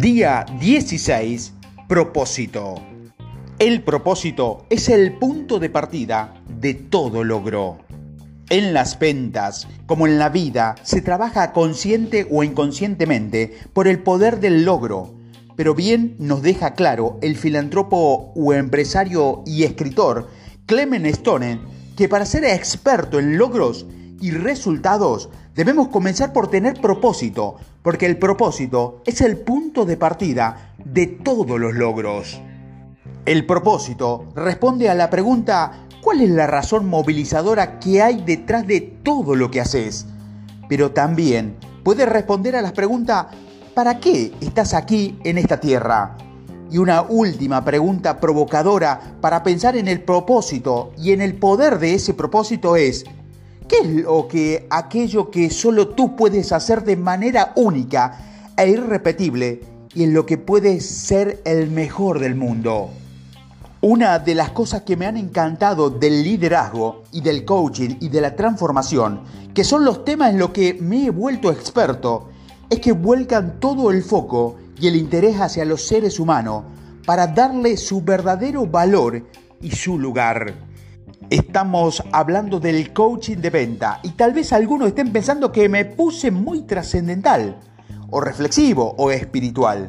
Día 16. Propósito. El propósito es el punto de partida de todo logro. En las ventas, como en la vida, se trabaja consciente o inconscientemente por el poder del logro. Pero bien nos deja claro el filántropo o empresario y escritor Clement Stone que para ser experto en logros y resultados, debemos comenzar por tener propósito, porque el propósito es el punto de partida de todos los logros. El propósito responde a la pregunta ¿cuál es la razón movilizadora que hay detrás de todo lo que haces? Pero también puede responder a las preguntas ¿para qué estás aquí en esta tierra? Y una última pregunta provocadora para pensar en el propósito y en el poder de ese propósito es ¿Qué es lo que aquello que solo tú puedes hacer de manera única e irrepetible y en lo que puedes ser el mejor del mundo? Una de las cosas que me han encantado del liderazgo y del coaching y de la transformación, que son los temas en los que me he vuelto experto, es que vuelcan todo el foco y el interés hacia los seres humanos para darle su verdadero valor y su lugar. Estamos hablando del coaching de venta y tal vez algunos estén pensando que me puse muy trascendental o reflexivo o espiritual,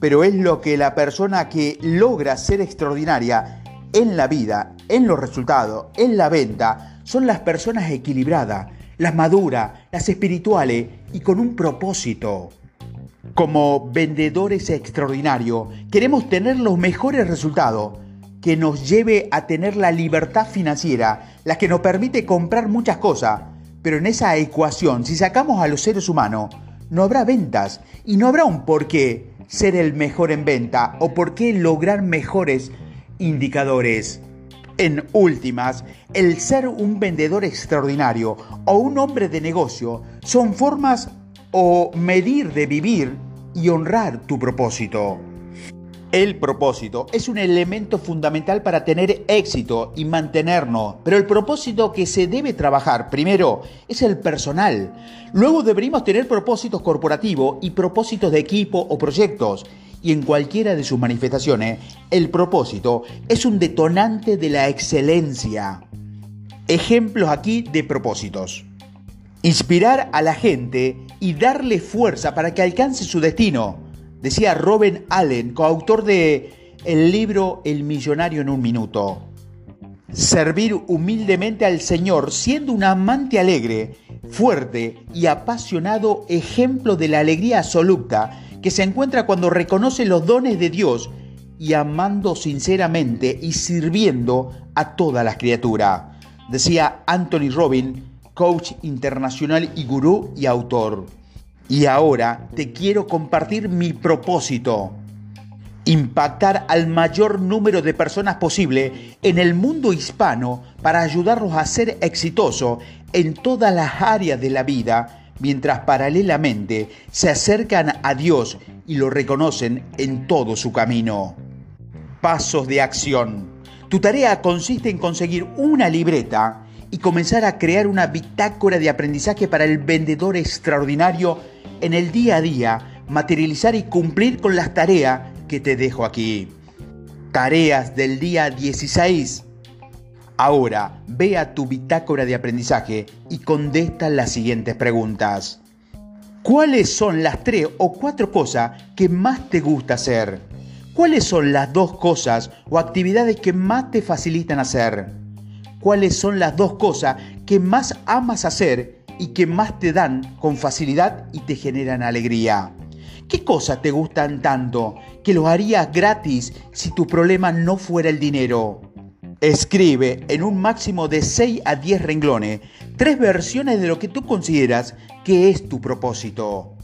pero es lo que la persona que logra ser extraordinaria en la vida, en los resultados, en la venta, son las personas equilibradas, las maduras, las espirituales y con un propósito. Como vendedores extraordinarios, queremos tener los mejores resultados que nos lleve a tener la libertad financiera, la que nos permite comprar muchas cosas. Pero en esa ecuación, si sacamos a los seres humanos, no habrá ventas y no habrá un por qué ser el mejor en venta o por qué lograr mejores indicadores. En últimas, el ser un vendedor extraordinario o un hombre de negocio son formas o medir de vivir y honrar tu propósito. El propósito es un elemento fundamental para tener éxito y mantenernos, pero el propósito que se debe trabajar primero es el personal. Luego deberíamos tener propósitos corporativos y propósitos de equipo o proyectos. Y en cualquiera de sus manifestaciones, el propósito es un detonante de la excelencia. Ejemplos aquí de propósitos. Inspirar a la gente y darle fuerza para que alcance su destino decía Robin Allen, coautor de el libro El millonario en un minuto. Servir humildemente al Señor siendo un amante alegre, fuerte y apasionado ejemplo de la alegría absoluta que se encuentra cuando reconoce los dones de Dios y amando sinceramente y sirviendo a todas las criaturas. Decía Anthony Robin, coach internacional y gurú y autor. Y ahora te quiero compartir mi propósito. Impactar al mayor número de personas posible en el mundo hispano para ayudarlos a ser exitosos en todas las áreas de la vida, mientras paralelamente se acercan a Dios y lo reconocen en todo su camino. Pasos de acción. Tu tarea consiste en conseguir una libreta y comenzar a crear una bitácora de aprendizaje para el vendedor extraordinario en el día a día materializar y cumplir con las tareas que te dejo aquí. Tareas del día 16. Ahora ve a tu bitácora de aprendizaje y contesta las siguientes preguntas. ¿Cuáles son las tres o cuatro cosas que más te gusta hacer? ¿Cuáles son las dos cosas o actividades que más te facilitan hacer? ¿Cuáles son las dos cosas que más amas hacer y que más te dan con facilidad y te generan alegría. ¿Qué cosas te gustan tanto que los harías gratis si tu problema no fuera el dinero? Escribe en un máximo de 6 a 10 renglones tres versiones de lo que tú consideras que es tu propósito.